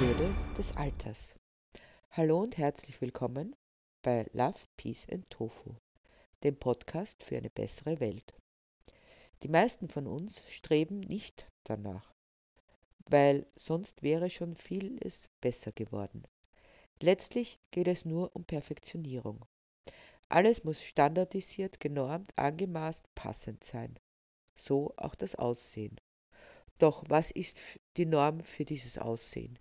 Würde des Alters. Hallo und herzlich willkommen bei Love, Peace and Tofu, dem Podcast für eine bessere Welt. Die meisten von uns streben nicht danach, weil sonst wäre schon vieles besser geworden. Letztlich geht es nur um Perfektionierung. Alles muss standardisiert, genormt, angemaßt, passend sein. So auch das Aussehen. Doch was ist die Norm für dieses Aussehen?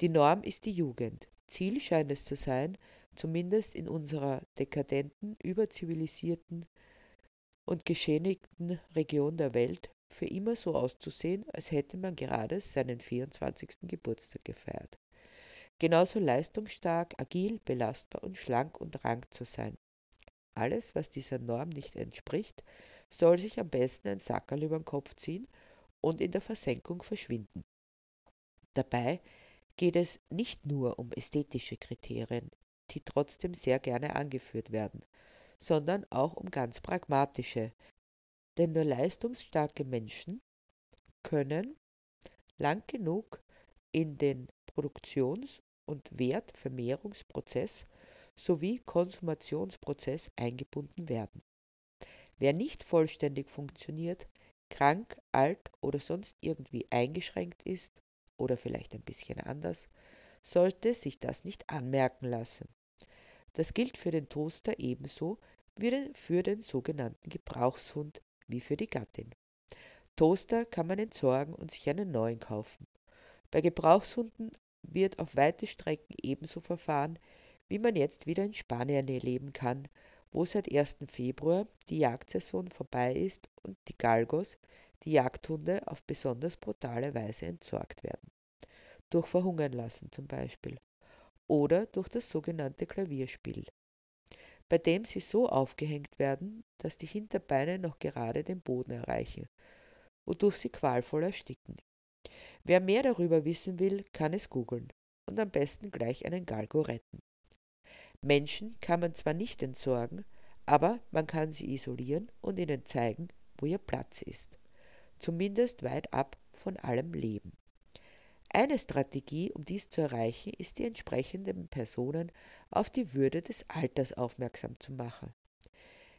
Die Norm ist die Jugend. Ziel scheint es zu sein, zumindest in unserer dekadenten, überzivilisierten und geschädigten Region der Welt, für immer so auszusehen, als hätte man gerade seinen 24. Geburtstag gefeiert. Genauso leistungsstark, agil, belastbar und schlank und rank zu sein. Alles, was dieser Norm nicht entspricht, soll sich am besten ein Sackerl über den Kopf ziehen und in der Versenkung verschwinden. Dabei geht es nicht nur um ästhetische Kriterien, die trotzdem sehr gerne angeführt werden, sondern auch um ganz pragmatische, denn nur leistungsstarke Menschen können lang genug in den Produktions- und Wertvermehrungsprozess sowie Konsumationsprozess eingebunden werden. Wer nicht vollständig funktioniert, krank, alt oder sonst irgendwie eingeschränkt ist oder vielleicht ein bisschen anders, sollte sich das nicht anmerken lassen. Das gilt für den Toaster ebenso wie für den sogenannten Gebrauchshund wie für die Gattin. Toaster kann man entsorgen und sich einen neuen kaufen. Bei Gebrauchshunden wird auf weite Strecken ebenso verfahren, wie man jetzt wieder in Spanien erleben kann, wo seit 1. Februar die Jagdsaison vorbei ist und die Galgos, die Jagdhunde, auf besonders brutale Weise entsorgt werden. Durch Verhungern lassen zum Beispiel. Oder durch das sogenannte Klavierspiel, bei dem sie so aufgehängt werden, dass die Hinterbeine noch gerade den Boden erreichen, wodurch sie qualvoll ersticken. Wer mehr darüber wissen will, kann es googeln und am besten gleich einen Galgo retten. Menschen kann man zwar nicht entsorgen, aber man kann sie isolieren und ihnen zeigen, wo ihr Platz ist. Zumindest weit ab von allem Leben. Eine Strategie, um dies zu erreichen, ist die entsprechenden Personen auf die Würde des Alters aufmerksam zu machen.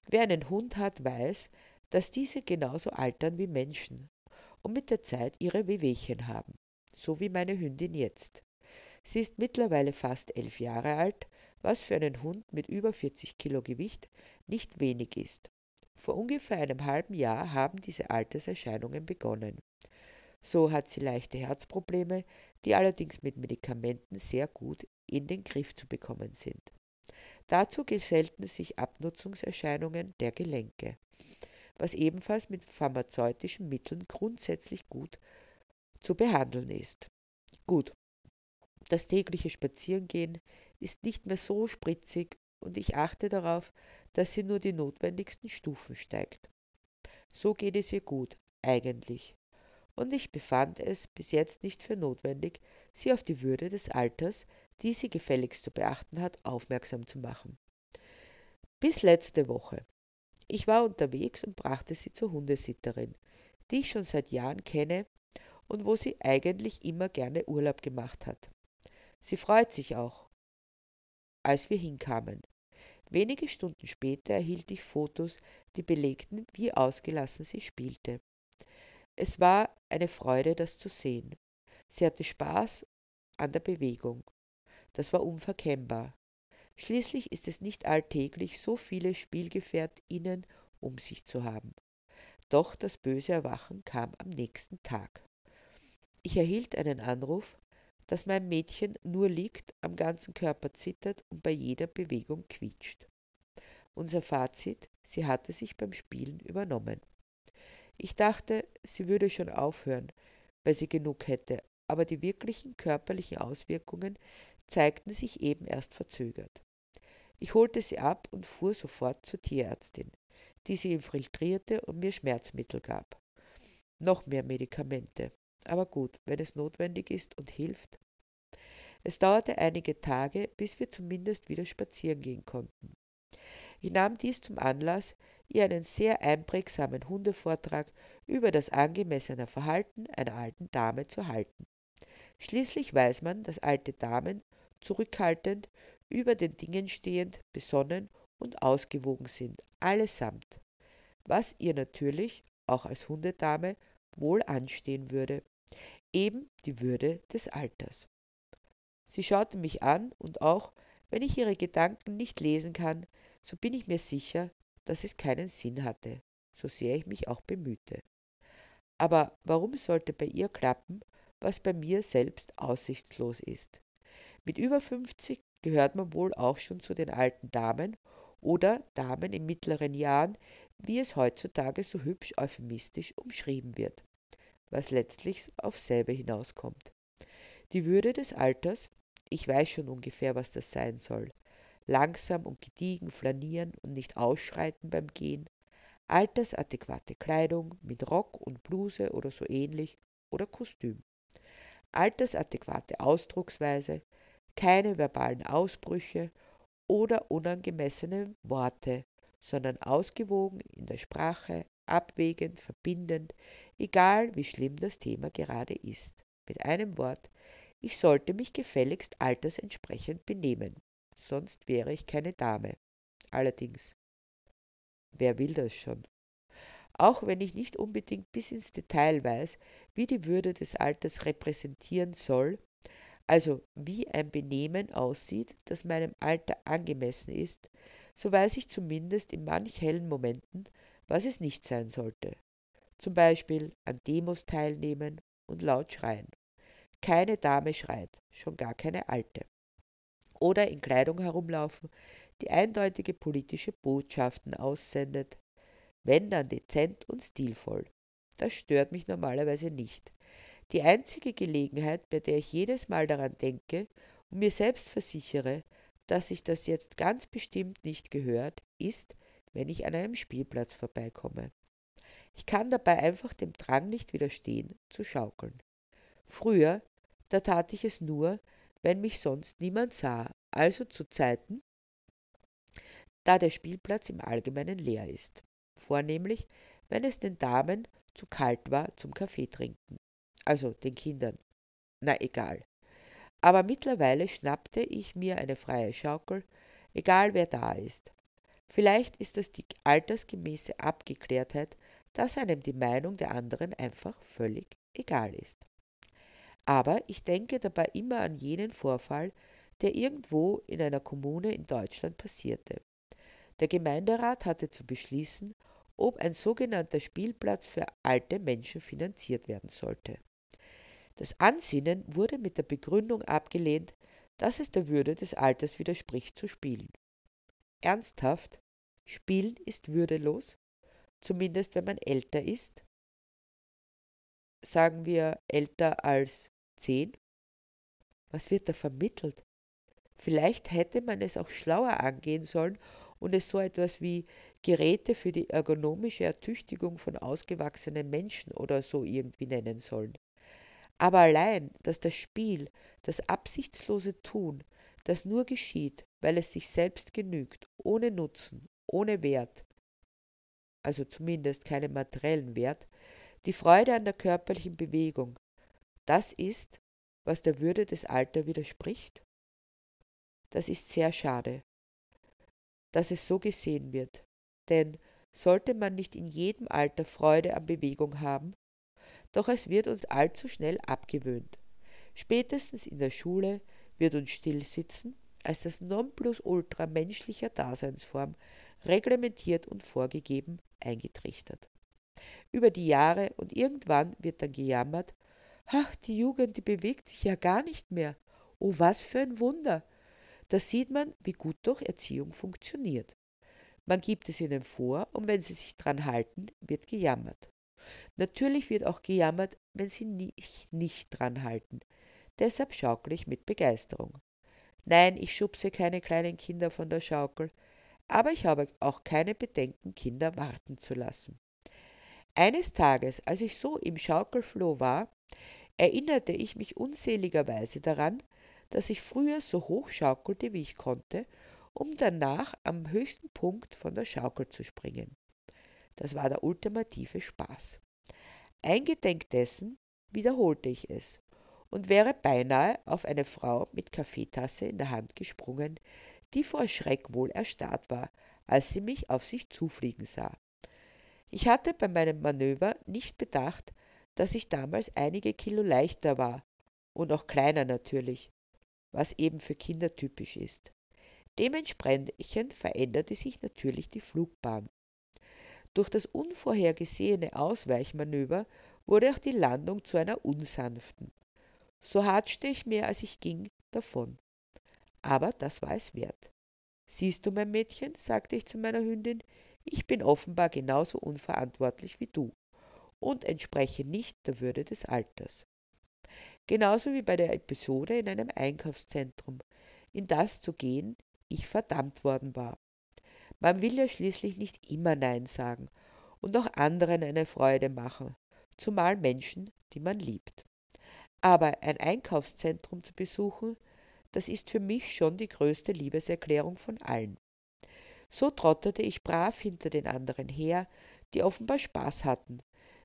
Wer einen Hund hat, weiß, dass diese genauso altern wie Menschen und mit der Zeit ihre Wehwehchen haben, so wie meine Hündin jetzt. Sie ist mittlerweile fast elf Jahre alt, was für einen Hund mit über 40 Kilo Gewicht nicht wenig ist. Vor ungefähr einem halben Jahr haben diese Alterserscheinungen begonnen. So hat sie leichte Herzprobleme, die allerdings mit Medikamenten sehr gut in den Griff zu bekommen sind. Dazu gesellten sich Abnutzungserscheinungen der Gelenke, was ebenfalls mit pharmazeutischen Mitteln grundsätzlich gut zu behandeln ist. Gut, das tägliche Spazierengehen ist nicht mehr so spritzig und ich achte darauf, dass sie nur die notwendigsten Stufen steigt. So geht es ihr gut, eigentlich. Und ich befand es bis jetzt nicht für notwendig, sie auf die Würde des Alters, die sie gefälligst zu beachten hat, aufmerksam zu machen. Bis letzte Woche. Ich war unterwegs und brachte sie zur Hundesitterin, die ich schon seit Jahren kenne und wo sie eigentlich immer gerne Urlaub gemacht hat. Sie freut sich auch, als wir hinkamen. Wenige Stunden später erhielt ich Fotos, die belegten, wie ausgelassen sie spielte. Es war eine Freude, das zu sehen. Sie hatte Spaß an der Bewegung. Das war unverkennbar. Schließlich ist es nicht alltäglich, so viele Spielgefährtinnen um sich zu haben. Doch das böse Erwachen kam am nächsten Tag. Ich erhielt einen Anruf, dass mein Mädchen nur liegt, am ganzen Körper zittert und bei jeder Bewegung quietscht. Unser Fazit, sie hatte sich beim Spielen übernommen. Ich dachte, sie würde schon aufhören, weil sie genug hätte, aber die wirklichen körperlichen Auswirkungen zeigten sich eben erst verzögert. Ich holte sie ab und fuhr sofort zur Tierärztin, die sie infiltrierte und mir Schmerzmittel gab. Noch mehr Medikamente. Aber gut, wenn es notwendig ist und hilft. Es dauerte einige Tage, bis wir zumindest wieder spazieren gehen konnten. Ich nahm dies zum Anlass, ihr einen sehr einprägsamen Hundevortrag über das angemessene Verhalten einer alten Dame zu halten. Schließlich weiß man, dass alte Damen zurückhaltend, über den Dingen stehend, besonnen und ausgewogen sind, allesamt, was ihr natürlich, auch als Hundedame, wohl anstehen würde, eben die Würde des Alters. Sie schaute mich an und auch, wenn ich ihre Gedanken nicht lesen kann, so bin ich mir sicher, dass es keinen Sinn hatte, so sehr ich mich auch bemühte. Aber warum sollte bei ihr klappen, was bei mir selbst aussichtslos ist? Mit über 50 gehört man wohl auch schon zu den alten Damen oder Damen in mittleren Jahren, wie es heutzutage so hübsch euphemistisch umschrieben wird, was letztlich auf selbe hinauskommt. Die Würde des Alters, ich weiß schon ungefähr, was das sein soll. Langsam und gediegen flanieren und nicht ausschreiten beim Gehen, altersadäquate Kleidung mit Rock und Bluse oder so ähnlich oder Kostüm. Altersadäquate Ausdrucksweise, keine verbalen Ausbrüche oder unangemessene Worte, sondern ausgewogen in der Sprache, abwägend, verbindend, egal wie schlimm das Thema gerade ist. Mit einem Wort, ich sollte mich gefälligst altersentsprechend benehmen, sonst wäre ich keine Dame. Allerdings, wer will das schon? Auch wenn ich nicht unbedingt bis ins Detail weiß, wie die Würde des Alters repräsentieren soll, also wie ein Benehmen aussieht, das meinem Alter angemessen ist, so weiß ich zumindest in manch hellen Momenten, was es nicht sein sollte. Zum Beispiel an Demos teilnehmen und laut schreien. Keine Dame schreit, schon gar keine alte. Oder in Kleidung herumlaufen, die eindeutige politische Botschaften aussendet. Wenn dann dezent und stilvoll. Das stört mich normalerweise nicht. Die einzige Gelegenheit, bei der ich jedes Mal daran denke und mir selbst versichere, dass sich das jetzt ganz bestimmt nicht gehört, ist, wenn ich an einem Spielplatz vorbeikomme. Ich kann dabei einfach dem Drang nicht widerstehen, zu schaukeln. Früher, da tat ich es nur, wenn mich sonst niemand sah, also zu Zeiten, da der Spielplatz im Allgemeinen leer ist, vornehmlich, wenn es den Damen zu kalt war zum Kaffeetrinken also den Kindern. Na egal. Aber mittlerweile schnappte ich mir eine freie Schaukel, egal wer da ist. Vielleicht ist das die altersgemäße Abgeklärtheit, dass einem die Meinung der anderen einfach völlig egal ist. Aber ich denke dabei immer an jenen Vorfall, der irgendwo in einer Kommune in Deutschland passierte. Der Gemeinderat hatte zu beschließen, ob ein sogenannter Spielplatz für alte Menschen finanziert werden sollte. Das Ansinnen wurde mit der Begründung abgelehnt, dass es der Würde des Alters widerspricht zu spielen. Ernsthaft? Spielen ist würdelos? Zumindest wenn man älter ist? Sagen wir älter als zehn? Was wird da vermittelt? Vielleicht hätte man es auch schlauer angehen sollen und es so etwas wie Geräte für die ergonomische Ertüchtigung von ausgewachsenen Menschen oder so irgendwie nennen sollen. Aber allein, dass das Spiel, das absichtslose Tun, das nur geschieht, weil es sich selbst genügt, ohne Nutzen, ohne Wert, also zumindest keinen materiellen Wert, die Freude an der körperlichen Bewegung, das ist, was der Würde des Alters widerspricht? Das ist sehr schade, dass es so gesehen wird, denn sollte man nicht in jedem Alter Freude an Bewegung haben, doch es wird uns allzu schnell abgewöhnt. Spätestens in der Schule wird uns Stillsitzen als das Nonplusultra menschlicher Daseinsform reglementiert und vorgegeben eingetrichtert. Über die Jahre und irgendwann wird dann gejammert, ach, die Jugend, die bewegt sich ja gar nicht mehr. Oh, was für ein Wunder. Da sieht man, wie gut doch Erziehung funktioniert. Man gibt es ihnen vor und wenn sie sich dran halten, wird gejammert. Natürlich wird auch gejammert, wenn sie sich nicht dran halten. Deshalb schaukle ich mit Begeisterung. Nein, ich schubse keine kleinen Kinder von der Schaukel, aber ich habe auch keine Bedenken, Kinder warten zu lassen. Eines Tages, als ich so im Schaukelfloh war, erinnerte ich mich unseligerweise daran, dass ich früher so hoch schaukelte, wie ich konnte, um danach am höchsten Punkt von der Schaukel zu springen. Das war der ultimative Spaß. Eingedenk dessen wiederholte ich es, und wäre beinahe auf eine Frau mit Kaffeetasse in der Hand gesprungen, die vor Schreck wohl erstarrt war, als sie mich auf sich zufliegen sah. Ich hatte bei meinem Manöver nicht bedacht, dass ich damals einige Kilo leichter war und auch kleiner natürlich, was eben für Kinder typisch ist. Dementsprechend veränderte sich natürlich die Flugbahn. Durch das unvorhergesehene Ausweichmanöver wurde auch die Landung zu einer unsanften. So hatschte ich mehr als ich ging davon. Aber das war es wert. Siehst du, mein Mädchen, sagte ich zu meiner Hündin, ich bin offenbar genauso unverantwortlich wie du und entspreche nicht der Würde des Alters. Genauso wie bei der Episode in einem Einkaufszentrum, in das zu gehen ich verdammt worden war. Man will ja schließlich nicht immer Nein sagen und auch anderen eine Freude machen, zumal Menschen, die man liebt. Aber ein Einkaufszentrum zu besuchen, das ist für mich schon die größte Liebeserklärung von allen. So trottete ich brav hinter den anderen her, die offenbar Spaß hatten,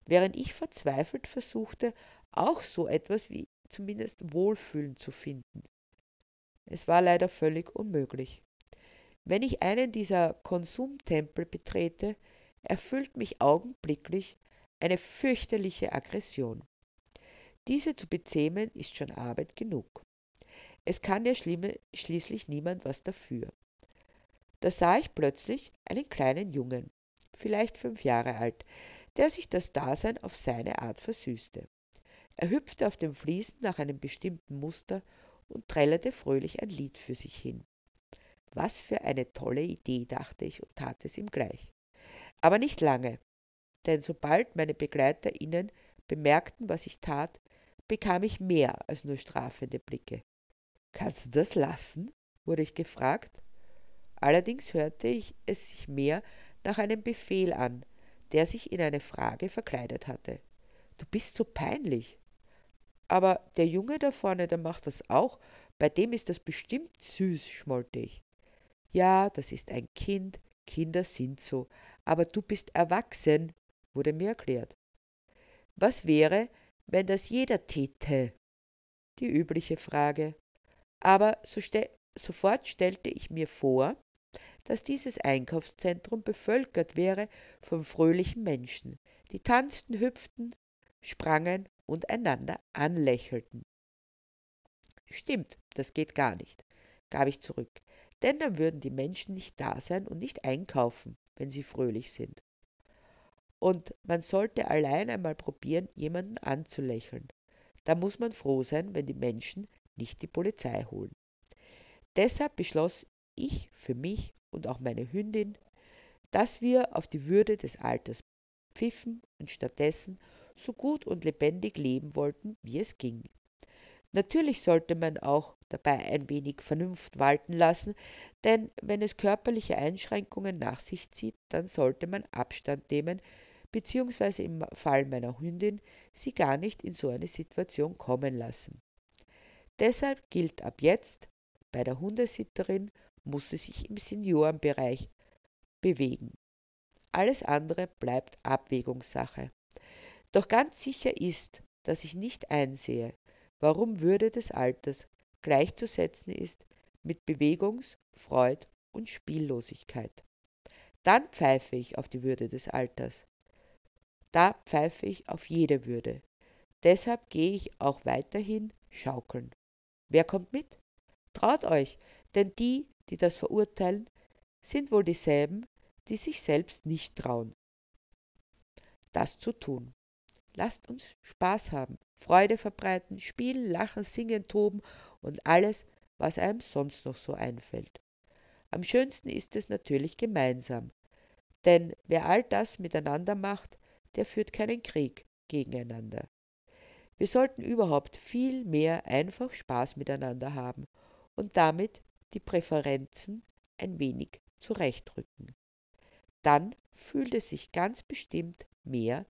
während ich verzweifelt versuchte, auch so etwas wie zumindest Wohlfühlen zu finden. Es war leider völlig unmöglich. Wenn ich einen dieser Konsumtempel betrete, erfüllt mich augenblicklich eine fürchterliche Aggression. Diese zu bezähmen ist schon Arbeit genug. Es kann ja schließlich niemand was dafür. Da sah ich plötzlich einen kleinen Jungen, vielleicht fünf Jahre alt, der sich das Dasein auf seine Art versüßte. Er hüpfte auf dem Fliesen nach einem bestimmten Muster und trällerte fröhlich ein Lied für sich hin. Was für eine tolle Idee, dachte ich und tat es ihm gleich. Aber nicht lange, denn sobald meine BegleiterInnen bemerkten, was ich tat, bekam ich mehr als nur strafende Blicke. Kannst du das lassen? wurde ich gefragt. Allerdings hörte ich es sich mehr nach einem Befehl an, der sich in eine Frage verkleidet hatte. Du bist so peinlich. Aber der Junge da vorne, der macht das auch, bei dem ist das bestimmt süß, schmollte ich. Ja, das ist ein Kind, Kinder sind so, aber du bist erwachsen, wurde mir erklärt. Was wäre, wenn das jeder täte? Die übliche Frage. Aber so ste sofort stellte ich mir vor, dass dieses Einkaufszentrum bevölkert wäre von fröhlichen Menschen, die tanzten, hüpften, sprangen und einander anlächelten. Stimmt, das geht gar nicht, gab ich zurück denn dann würden die Menschen nicht da sein und nicht einkaufen, wenn sie fröhlich sind. Und man sollte allein einmal probieren, jemanden anzulächeln. Da muss man froh sein, wenn die Menschen nicht die Polizei holen. Deshalb beschloss ich für mich und auch meine Hündin, dass wir auf die Würde des Alters pfiffen und stattdessen so gut und lebendig leben wollten, wie es ging. Natürlich sollte man auch dabei ein wenig Vernunft walten lassen, denn wenn es körperliche Einschränkungen nach sich zieht, dann sollte man Abstand nehmen, beziehungsweise im Fall meiner Hündin sie gar nicht in so eine Situation kommen lassen. Deshalb gilt ab jetzt, bei der Hundesitterin muss sie sich im Seniorenbereich bewegen. Alles andere bleibt Abwägungssache. Doch ganz sicher ist, dass ich nicht einsehe, warum Würde des Alters gleichzusetzen ist mit Bewegungs-, Freud- und Spiellosigkeit. Dann pfeife ich auf die Würde des Alters. Da pfeife ich auf jede Würde. Deshalb gehe ich auch weiterhin schaukeln. Wer kommt mit? Traut euch, denn die, die das verurteilen, sind wohl dieselben, die sich selbst nicht trauen, das zu tun. Lasst uns Spaß haben, Freude verbreiten, spielen, lachen, singen, toben und alles, was einem sonst noch so einfällt. Am schönsten ist es natürlich gemeinsam, denn wer all das miteinander macht, der führt keinen Krieg gegeneinander. Wir sollten überhaupt viel mehr einfach Spaß miteinander haben und damit die Präferenzen ein wenig zurechtrücken. Dann fühlt es sich ganz bestimmt mehr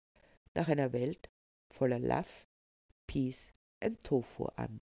nach einer Welt voller Love, Peace and Tofu an.